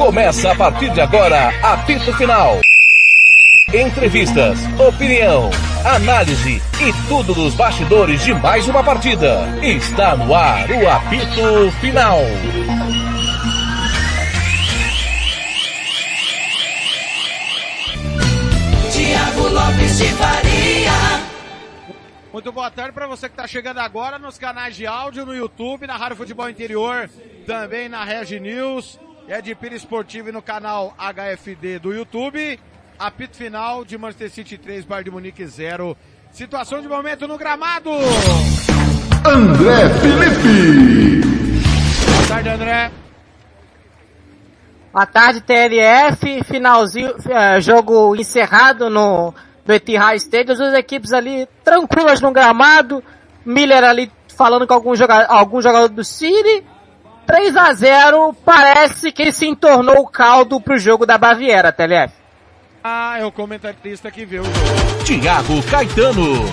Começa a partir de agora, apito final. Entrevistas, opinião, análise e tudo dos bastidores de mais uma partida. Está no ar o apito final. Tiago Lopes de Faria. Muito boa tarde para você que está chegando agora nos canais de áudio, no YouTube, na Rádio Futebol Interior, também na Regi News, é de Pira Esportivo e no canal HFD do YouTube. Apito final de Manchester City 3, Bayern de Munique 0. Situação de momento no gramado. André Felipe. Boa tarde, André. Boa tarde, TLF. Finalzinho, é, jogo encerrado no, no Etihad Stadium. As duas equipes ali tranquilas no gramado. Miller ali falando com algum jogador, algum jogador do City. 3 a 0 parece que se entornou o caldo pro jogo da Baviera, TLF. Ah, é o comentarista que viu o jogo. Tiago Caetano.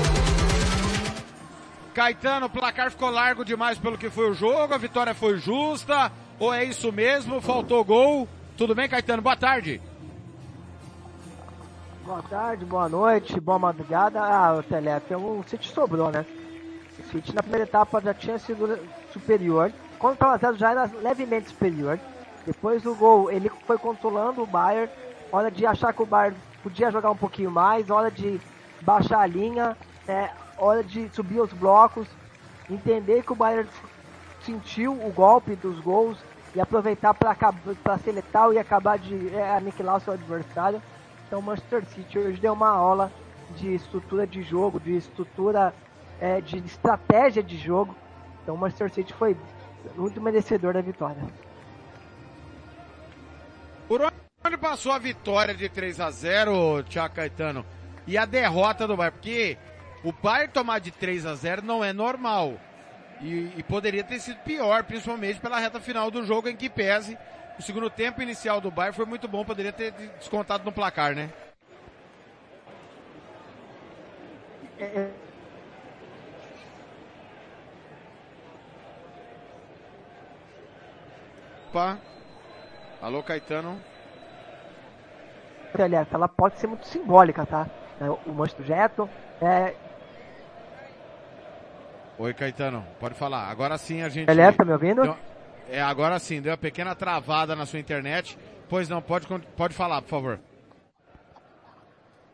Caetano, o placar ficou largo demais pelo que foi o jogo, a vitória foi justa, ou é isso mesmo, faltou gol? Tudo bem, Caetano? Boa tarde. Boa tarde, boa noite, boa madrugada. Ah, o Telef, o City sobrou, né? O City na primeira etapa já tinha sido superior. Quando estava zero já era levemente superior. Depois do gol, ele foi controlando o Bayern. Hora de achar que o Bayern podia jogar um pouquinho mais. Hora de baixar a linha. É, hora de subir os blocos. Entender que o Bayern sentiu o golpe dos gols e aproveitar para ser letal e acabar de é, aniquilar o seu adversário. Então o Manchester City hoje deu uma aula de estrutura de jogo, de estrutura é, de estratégia de jogo. Então o Manchester City foi muito merecedor da vitória. Por onde passou a vitória de 3 a 0 Thiago Caetano? E a derrota do Bayern? Porque o Bayern tomar de 3 a 0 não é normal. E, e, poderia ter sido pior, principalmente pela reta final do jogo, em que pese o segundo tempo inicial do Bayern foi muito bom, poderia ter descontado no placar, né? É, é. Opa. Alô, Caetano. Aliás, ela pode ser muito simbólica, tá? É, o Manchester Jeto é, Oi, Caetano, pode falar. Agora sim a gente. Aliás, tá me ouvindo? Deu... É, agora sim, deu uma pequena travada na sua internet. Pois não, pode, pode falar, por favor.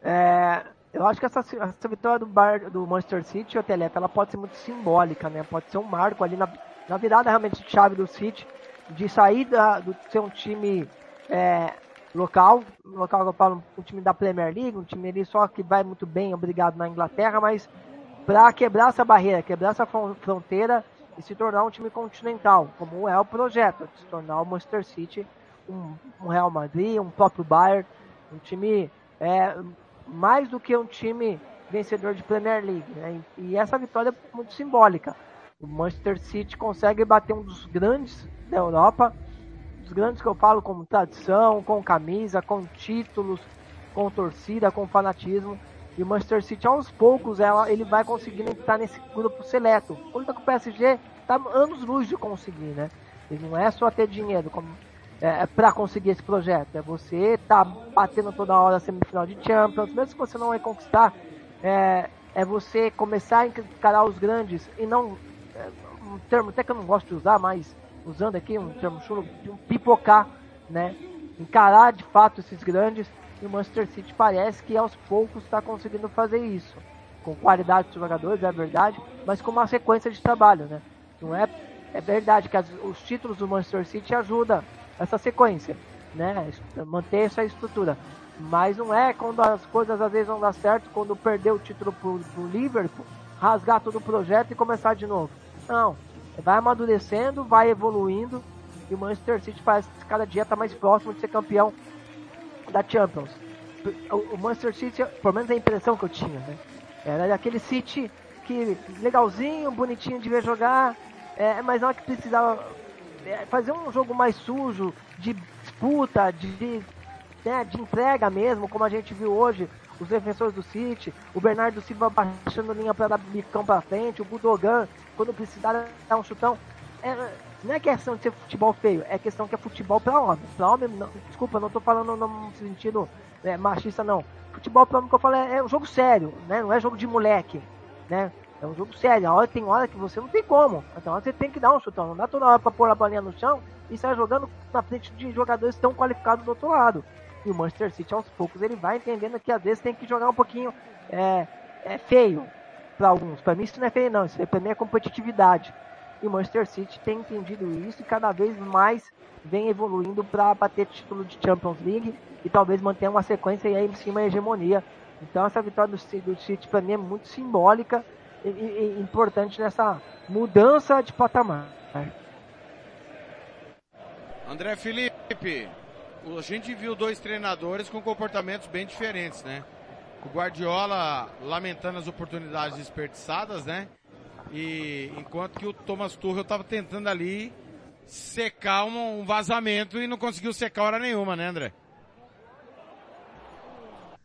É, eu acho que essa, essa vitória do, Bar, do Manchester City, o Telef, ela pode ser muito simbólica, né? Pode ser um marco ali na, na virada realmente de chave do City, de sair da, do ser um time é, local, local que eu falo, um time da Premier League, um time ali só que vai muito bem, obrigado na Inglaterra, mas para quebrar essa barreira, quebrar essa fronteira e se tornar um time continental, como é o projeto, se tornar o Manchester City, um, um Real Madrid, um próprio Bayern, um time é, mais do que um time vencedor de Premier League. Né? E essa vitória é muito simbólica. O Manchester City consegue bater um dos grandes da Europa, os grandes que eu falo como tradição, com camisa, com títulos, com torcida, com fanatismo. E o Manchester City, aos poucos, ela, ele vai conseguindo entrar nesse grupo seleto. Quando tá com o PSG, tá anos luz de conseguir, né? E não é só ter dinheiro como, é, é para conseguir esse projeto. É você tá batendo toda hora a semifinal de Champions, mesmo que você não vai conquistar, é, é você começar a encarar os grandes e não. É, um termo até que eu não gosto de usar, mas usando aqui um termo chulo, um pipocar, né? Encarar de fato esses grandes e o Manchester City parece que aos poucos está conseguindo fazer isso. Com qualidade de jogadores, é verdade, mas com uma sequência de trabalho, né? Não é, é verdade que as, os títulos do Manchester City ajudam essa sequência, né? Manter essa estrutura. Mas não é quando as coisas às vezes não dá certo, quando perder o título pro, pro Liverpool, rasgar todo o projeto e começar de novo. Não. Vai amadurecendo, vai evoluindo e o Manchester City parece cada dia está mais próximo de ser campeão da Champions. O Manchester City, pelo menos a impressão que eu tinha, né? Era aquele City que legalzinho, bonitinho de ver jogar, é, mas não é que precisava é, fazer um jogo mais sujo, de disputa, de, né, de entrega mesmo, como a gente viu hoje, os defensores do City, o Bernardo Silva baixando linha para dar bicão para frente, o Budogan, quando precisar dar um chutão. É, Não é questão de ser futebol feio, é questão que é futebol para homem. Pra homem, não, desculpa, não tô falando no sentido é, machista, não. Futebol para homem que eu falo é, é um jogo sério, né? Não é jogo de moleque, né? É um jogo sério. A hora tem hora que você não tem como. Então você tem que dar um chutão. Não dá toda hora pra pôr a bolinha no chão e sair jogando na frente de jogadores tão qualificados do outro lado. E o Manchester City, aos poucos, ele vai entendendo que às vezes tem que jogar um pouquinho é, é feio para alguns. Para mim isso não é feio não, isso para mim é competitividade. E o Manchester City tem entendido isso e cada vez mais vem evoluindo para bater título de Champions League e talvez manter uma sequência e aí em cima a hegemonia. Então essa vitória do, do City para mim é muito simbólica e, e, importante nessa mudança de patamar. André Felipe, a gente viu dois treinadores com comportamentos bem diferentes, né? O Guardiola lamentando as oportunidades desperdiçadas, né? E enquanto que o Thomas Tuchel estava tentando ali secar um, um, vazamento e não conseguiu secar hora nenhuma, né, André?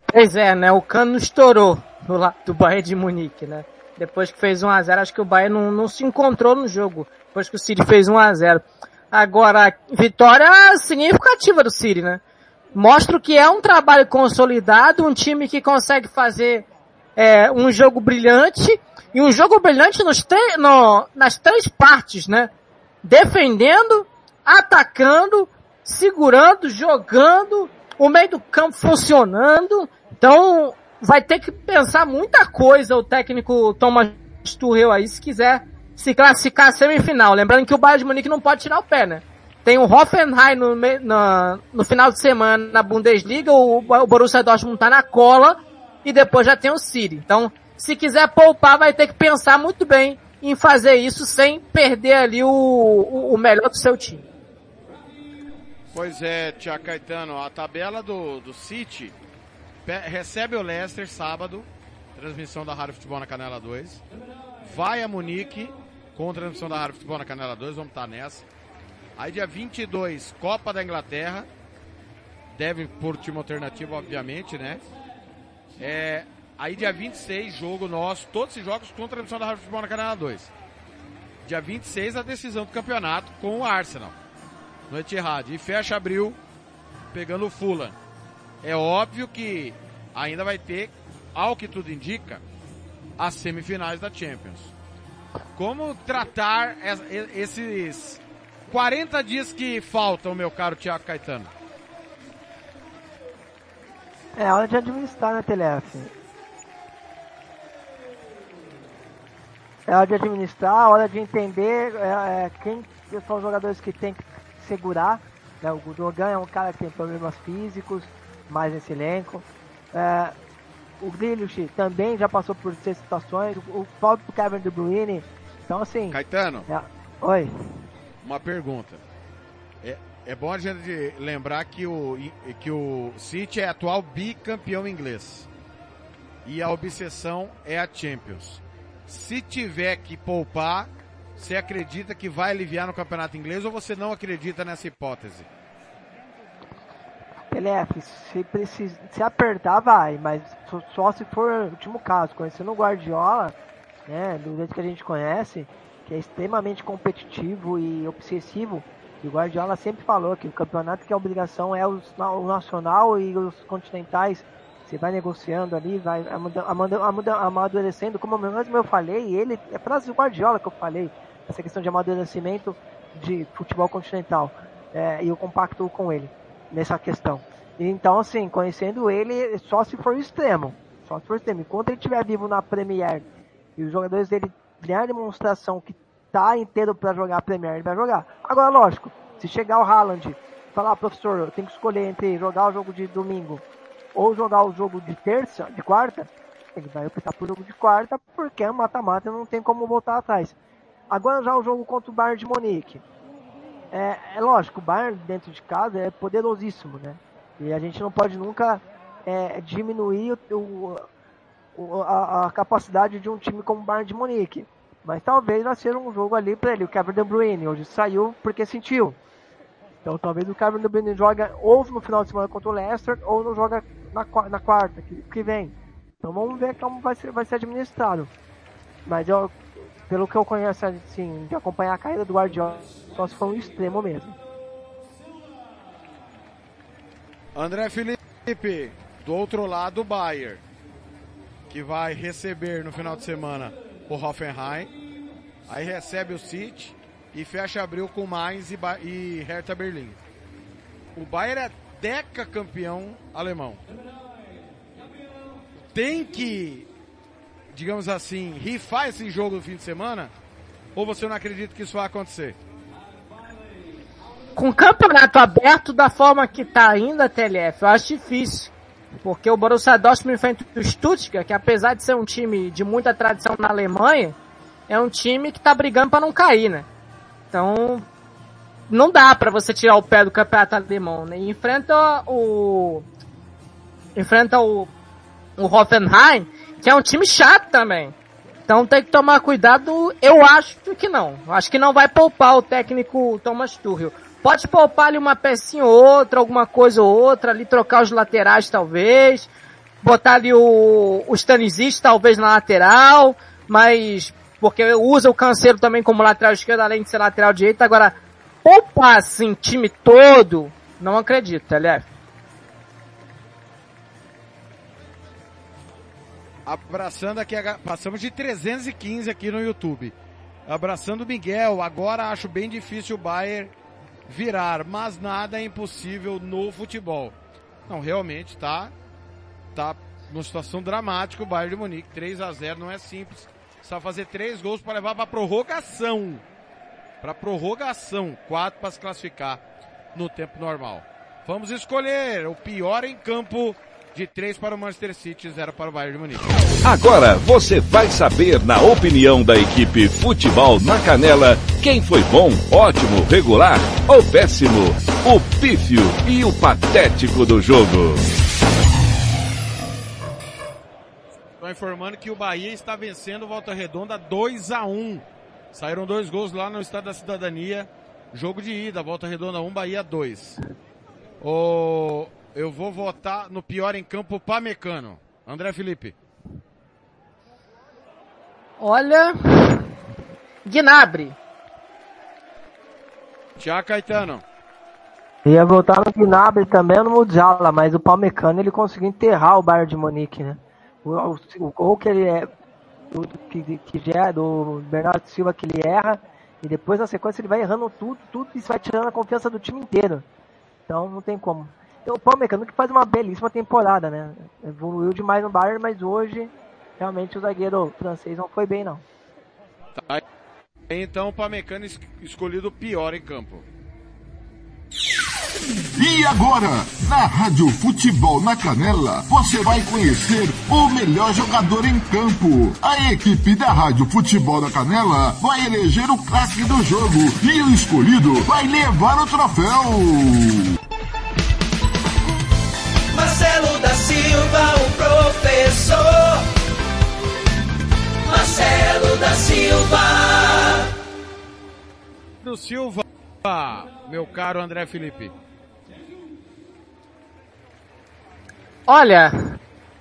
Pois é, né? O cano estourou do lado do Bayern de Munique, né? Depois que fez 1x0, acho que o Bayern não, não se encontrou no jogo. Depois que o City fez 1x0. Agora, vitória significativa do City, né? Mostra que é um trabalho consolidado, um time que consegue fazer é, um jogo brilhante, e um jogo brilhante nos no, nas três partes, né? Defendendo, atacando, segurando, jogando, o meio do campo funcionando. Então, vai ter que pensar muita coisa o técnico Thomas Tuchel aí se quiser se classificar semifinal. Lembrando que o Bayern de Munique não pode tirar o pé, né? Tem o Hoffenheim no, no, no final de semana na Bundesliga, o, o Borussia Dortmund tá na cola e depois já tem o City. Então, se quiser poupar, vai ter que pensar muito bem em fazer isso sem perder ali o, o, o melhor do seu time. Pois é, Tia Caetano, a tabela do, do City recebe o Leicester sábado, transmissão da Rádio Futebol na Canela 2. Vai a Munique, com transmissão da Rádio Futebol na Canela 2, vamos estar nessa. Aí dia 22, Copa da Inglaterra. Deve por time alternativo, obviamente, né? É, aí dia 26, jogo nosso, todos esses jogos com transmissão da Rádio Futebol na Canela 2. Dia 26, a decisão do campeonato com o Arsenal. No Etihad. E fecha abril, pegando o Fulham é óbvio que ainda vai ter, ao que tudo indica, as semifinais da Champions. Como tratar esses 40 dias que faltam, meu caro Tiago Caetano? É hora de administrar, né, TLF? É hora de administrar, hora de entender é, é, quem são os jogadores que tem que segurar. Né? O Gundogan é um cara que tem problemas físicos, mais nesse elenco. É, o Grealish também já passou por seis situações. O próprio Kevin De Bruyne. Então, assim. Caetano. É, oi. Uma pergunta. É, é bom a gente lembrar que o, que o City é atual bicampeão inglês. E a obsessão é a Champions. Se tiver que poupar, você acredita que vai aliviar no campeonato inglês ou você não acredita nessa hipótese? Pelef, se, precisa, se apertar, vai, mas só se for o último caso. Conhecendo o Guardiola, né, do jeito que a gente conhece, que é extremamente competitivo e obsessivo, e o Guardiola sempre falou que o campeonato que a obrigação é os, o nacional e os continentais. Você vai negociando ali, vai amadurecendo, como mesmo eu falei, ele, é frase do Guardiola que eu falei, essa questão de amadurecimento de futebol continental. É, e eu compacto com ele nessa questão. Então, assim, conhecendo ele, só se for extremo. Só se for extremo. Enquanto ele estiver vivo na Premier e os jogadores dele ganhar demonstração que tá inteiro para jogar a Premier, ele vai jogar. Agora, lógico, se chegar o Haaland e falar, ah, professor, eu tenho que escolher entre jogar o jogo de domingo ou jogar o jogo de terça, de quarta, ele vai optar por jogo de quarta porque é mata-mata e não tem como voltar atrás. Agora já o jogo contra o Bayern de Monique é, é lógico, o Bayern dentro de casa é poderosíssimo, né? E a gente não pode nunca é, diminuir o, o, a, a, capacidade de um time como o Bayern de Munique. Mas talvez vai ser um jogo ali para ele. O Kevin De Bruyne hoje saiu porque sentiu. Então talvez o Kevin De Bruyne joga ou no final de semana contra o Leicester ou não joga na, na quarta que, que vem. Então vamos ver como vai ser, vai ser administrado. Mas eu, pelo que eu conheço, assim, de acompanhar a carreira do Guardiola, só se for um extremo mesmo. André Felipe, do outro lado, o Bayern, que vai receber no final de semana o Hoffenheim, aí recebe o City e fecha abril com Mainz e, ba e Hertha Berlim. O Bayern é deca campeão alemão. Tem que, digamos assim, rifar esse jogo no fim de semana? Ou você não acredita que isso vai acontecer? Com o campeonato aberto da forma que tá ainda, TLF, eu acho difícil. Porque o Borussia Dortmund enfrenta o Stuttgart, que apesar de ser um time de muita tradição na Alemanha, é um time que tá brigando para não cair, né? Então, não dá para você tirar o pé do campeonato alemão, né? Enfrenta o enfrenta o o Hoffenheim, que é um time chato também. Então tem que tomar cuidado, eu acho que não. Acho que não vai poupar o técnico Thomas Tuchel. Pode poupar ali uma pecinha ou outra, alguma coisa ou outra, ali trocar os laterais talvez, botar ali o, o Stanisic talvez na lateral, mas porque usa o Canceiro também como lateral esquerdo, além de ser lateral direito. Agora, poupar assim, time todo, não acredito, aliás. Abraçando aqui, passamos de 315 aqui no YouTube. Abraçando o Miguel, agora acho bem difícil o Bayern virar, mas nada é impossível no futebol. Não, realmente tá, tá numa situação dramática o Bayern de Munique, 3 a 0 não é simples. Só fazer três gols para levar para prorrogação. Para prorrogação, quatro para se classificar no tempo normal. Vamos escolher o pior em campo de 3 para o Manchester City, 0 para o Bayern de Munique. Agora você vai saber, na opinião da equipe Futebol na Canela, quem foi bom, ótimo, regular ou péssimo, o pífio e o patético do jogo. Estou informando que o Bahia está vencendo Volta Redonda 2 a 1 Saíram dois gols lá no Estado da Cidadania. Jogo de ida, Volta Redonda 1, Bahia 2. O eu vou votar no pior em campo Pamecano. André Felipe. Olha. Gnabry. Tiago Caetano. Ia votar no Gnabry também no Mujala, mas o Palmecano ele conseguiu enterrar o Bayern de Munique, né? O, o, o gol que ele é do, que, que já é do Bernardo Silva que ele erra e depois na sequência ele vai errando tudo, tudo e isso vai tirando a confiança do time inteiro. Então não tem como. O Pamecano que faz uma belíssima temporada, né? Evoluiu demais no Bayern, mas hoje realmente o zagueiro francês não foi bem, não. Tá. Então o Pamecano escolhido pior em campo. E agora, na Rádio Futebol na Canela, você vai conhecer o melhor jogador em campo. A equipe da Rádio Futebol na Canela vai eleger o craque do jogo e o escolhido vai levar o troféu. Marcelo da Silva, o professor. Marcelo da Silva. Do Silva, meu caro André Felipe. Olha,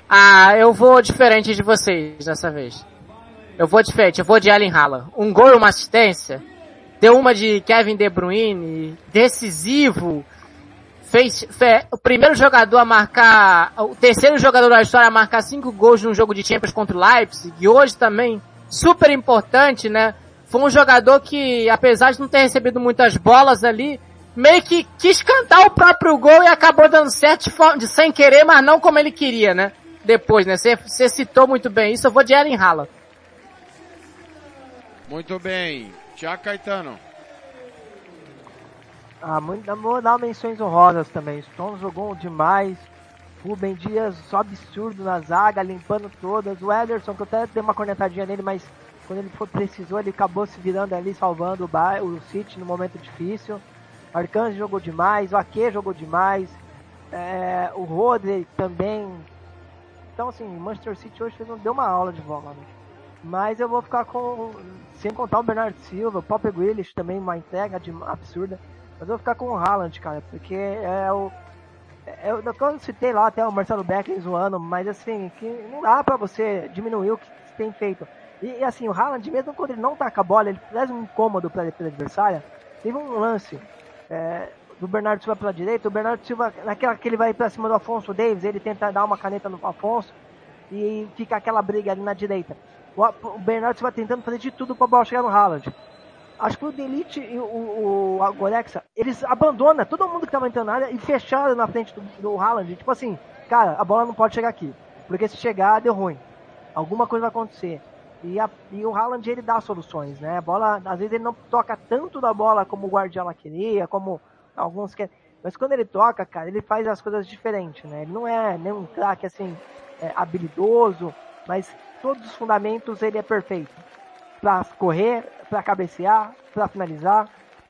ah, eu vou diferente de vocês dessa vez. Eu vou diferente, eu vou de Allen Haaland. Um gol e uma assistência. Deu uma de Kevin De Bruyne, decisivo, fez, fez, o primeiro jogador a marcar, o terceiro jogador da história a marcar cinco gols num jogo de Champions contra o Leipzig, e hoje também, super importante, né? Foi um jogador que, apesar de não ter recebido muitas bolas ali, meio que quis cantar o próprio gol e acabou dando certo de, sem querer, mas não como ele queria, né? Depois, né? Você citou muito bem isso, eu vou de Ellen Haaland. Muito bem. Tiago Caetano. Ah, muito, dar menções honrosas também. Stones jogou demais. Rubem Dias só absurdo na zaga, limpando todas. O Ederson, que eu até dei uma cornetadinha nele, mas quando ele for, precisou, ele acabou se virando ali, salvando o, Bay, o City no momento difícil. Arcanjo jogou demais, o Ake jogou demais. É, o Rodri também. Então, assim, o Manchester City hoje fez, deu uma aula de bola. Né? Mas eu vou ficar com. Sem contar o Bernardo Silva, o Pop Grealish também, uma entrega de, absurda. Mas eu vou ficar com o Haaland, cara, porque é o. É, eu, eu citei lá até o Marcelo Becker zoando, mas assim, que não dá pra você diminuir o que tem feito. E, e, assim, o Haaland, mesmo quando ele não com a bola, ele traz um incômodo para a adversária. Teve um lance é, do Bernardo Silva pela direita, o Bernardo Silva, naquela que ele vai para cima do Afonso Davis, ele tenta dar uma caneta no Afonso e fica aquela briga ali na direita. O, o Bernardo Silva tentando fazer de tudo para a bola chegar no Haaland. Acho que o Delite e o, o, Gorexa, eles abandonam todo mundo que estava entrando na área e fecharam na frente do, do Haaland. Tipo assim, cara, a bola não pode chegar aqui. Porque se chegar, deu ruim. Alguma coisa vai acontecer. E, a, e o Haaland, ele dá soluções, né? A bola, às vezes ele não toca tanto da bola como o Guardiola queria, como alguns querem. Mas quando ele toca, cara, ele faz as coisas diferentes, né? Ele não é nem um craque, assim, é, habilidoso, mas todos os fundamentos ele é perfeito. Pra correr, pra cabecear, pra finalizar.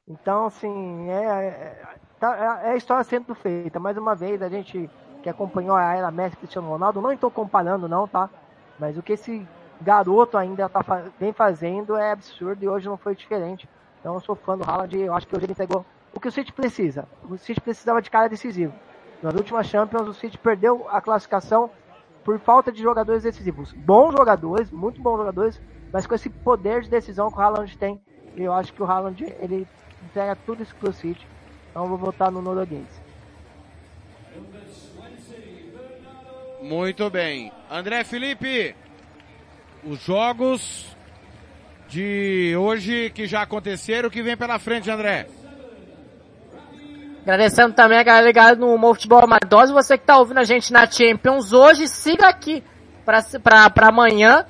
Então, assim, é, é, tá, é a história sendo feita. Mais uma vez, a gente que acompanhou a era Messi Cristiano Ronaldo, não estou comparando não, tá? Mas o que esse garoto ainda tá, vem fazendo é absurdo e hoje não foi diferente. Então eu sou fã do Haaland e eu acho que hoje ele entregou o que o City precisa. O City precisava de cara decisivo. Nas últimas Champions, o City perdeu a classificação por falta de jogadores decisivos. Bons jogadores, muito bons jogadores, mas com esse poder de decisão que o Haaland tem, eu acho que o Haaland ele entrega tudo isso pro City. Então eu vou votar no norueguês. Muito bem. André Felipe, os jogos de hoje que já aconteceram, o que vem pela frente, André? Agradecendo também a galera ligada no Mo Futebol Amadoso, você que está ouvindo a gente na Champions hoje, siga aqui para amanhã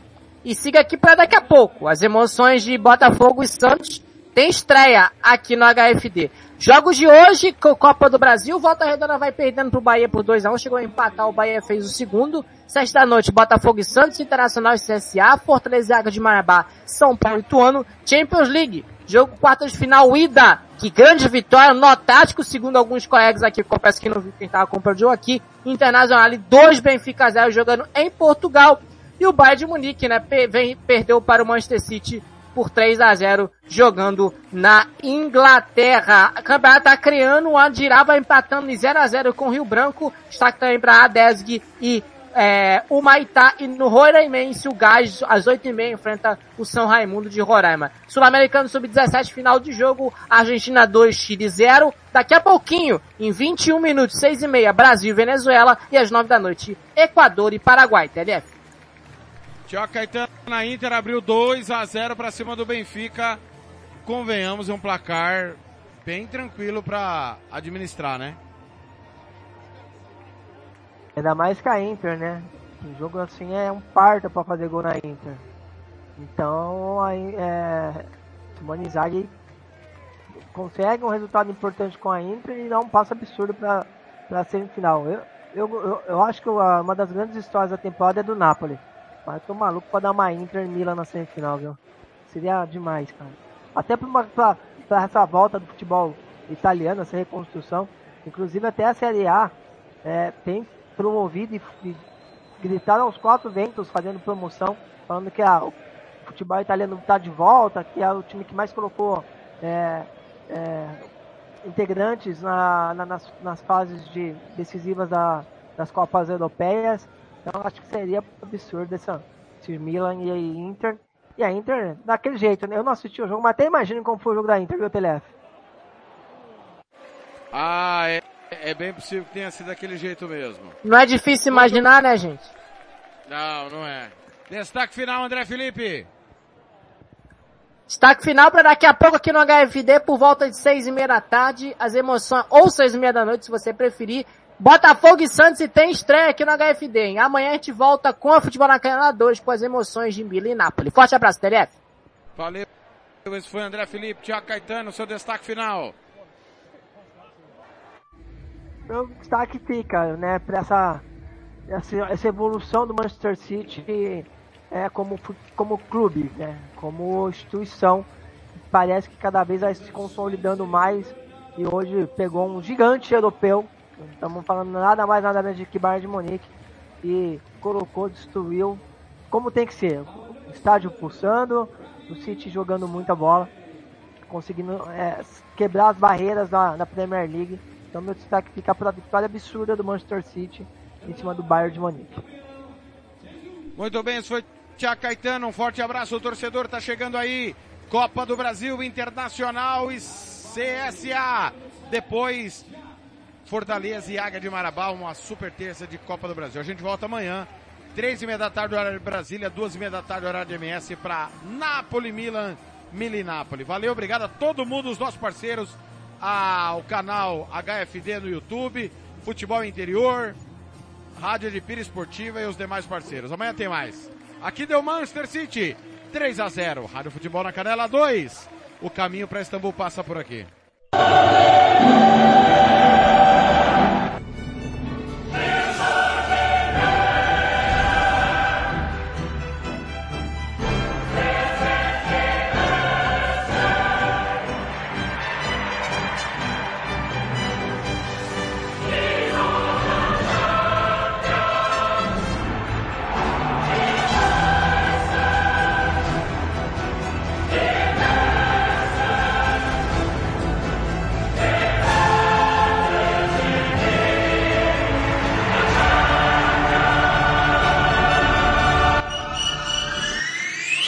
e siga aqui para daqui a pouco. As emoções de Botafogo e Santos tem estreia aqui no HFD. Jogos de hoje, Copa do Brasil, Volta Redonda vai perdendo pro Bahia por 2x1, chegou a empatar, o Bahia fez o segundo. Sete da noite, Botafogo e Santos, Internacional e CSA, Fortaleza e Água de Marabá, São Paulo e Tuano, Champions League, jogo quartas de final, ida, que grande vitória, nó tático, segundo alguns colegas aqui, confesso que não vi quem tava comprando o jogo aqui, Internacional e 2 Benfica 0 jogando em Portugal, e o Bayern de Munique, né, vem, perdeu para o Manchester City por 3 a 0 jogando na Inglaterra. A campeonato está criando, o Andirava empatando em 0 a 0 com o Rio Branco. Está também para a Desg e é, o Maitá e no Roraimensy o Gás às 8h30 enfrenta o São Raimundo de Roraima. Sul-Americano Sub-17 final de jogo, Argentina 2, Chile 0. Daqui a pouquinho, em 21 minutos, 6h30, Brasil e Venezuela e às 9 da noite, Equador e Paraguai. TLF. Tiago Caetano na Inter abriu 2 a 0 para cima do Benfica. Convenhamos, é um placar bem tranquilo para administrar, né? Ainda mais que a Inter, né? Um jogo assim é um parto para fazer gol na Inter. Então, aí, é, Simone Inzaghi consegue um resultado importante com a Inter e dá um passo absurdo para a semifinal. Eu, eu, eu acho que uma das grandes histórias da temporada é do Napoli. Mas tô maluco pra dar uma Inter Milan na semifinal, viu? Seria demais, cara. Até pra, uma, pra, pra essa volta do futebol italiano, essa reconstrução. Inclusive até a Série A é, tem promovido e, e gritaram aos quatro ventos fazendo promoção, falando que a, o futebol italiano está de volta, que é o time que mais colocou é, é, integrantes na, na, nas, nas fases de, decisivas da, das Copas Europeias. Então acho que seria absurdo essa, esse Milan e a Inter. E a Inter, daquele jeito, né? Eu não assisti o jogo, mas até imagino como foi o jogo da Inter, viu, TLF? Ah, é, é bem possível que tenha sido daquele jeito mesmo. Não é difícil imaginar, né, gente? Não, não é. Destaque final, André Felipe. Destaque final para daqui a pouco aqui no HFD, por volta de seis e meia da tarde, as emoções, ou seis e meia da noite, se você preferir, Botafogo e Santos e tem estreia aqui no HFD, hein? Amanhã a gente volta com a Futebol na Canela 2 com as emoções de Milan e Nápoles. Forte abraço, TLF. Valeu. Esse foi André Felipe, Tiago Caetano, seu destaque final. Meu destaque fica, né, para essa, essa, essa evolução do Manchester City é, como, como clube, né, como instituição. Parece que cada vez vai se consolidando mais e hoje pegou um gigante europeu Estamos falando nada mais nada menos de que Bayern de Munique e colocou, destruiu como tem que ser. O estádio pulsando, o City jogando muita bola, conseguindo é, quebrar as barreiras da, Premier League. Então meu destaque fica para a vitória absurda do Manchester City em cima do Bayern de Munique. Muito bem, esse foi Tia Caetano, um forte abraço, o torcedor tá chegando aí. Copa do Brasil, Internacional e CSA. Depois, Fortaleza e Águia de Marabá, uma super terça de Copa do Brasil. A gente volta amanhã, três e meia da tarde, horário de Brasília, duas e meia da tarde, horário de MS, para Napoli, Milan, Milan Valeu, obrigado a todo mundo, os nossos parceiros, ao canal HFD no YouTube, Futebol Interior, Rádio de Pira Esportiva e os demais parceiros. Amanhã tem mais. Aqui deu Manchester City, 3 a 0. Rádio Futebol na Canela 2. O caminho para Istambul passa por aqui.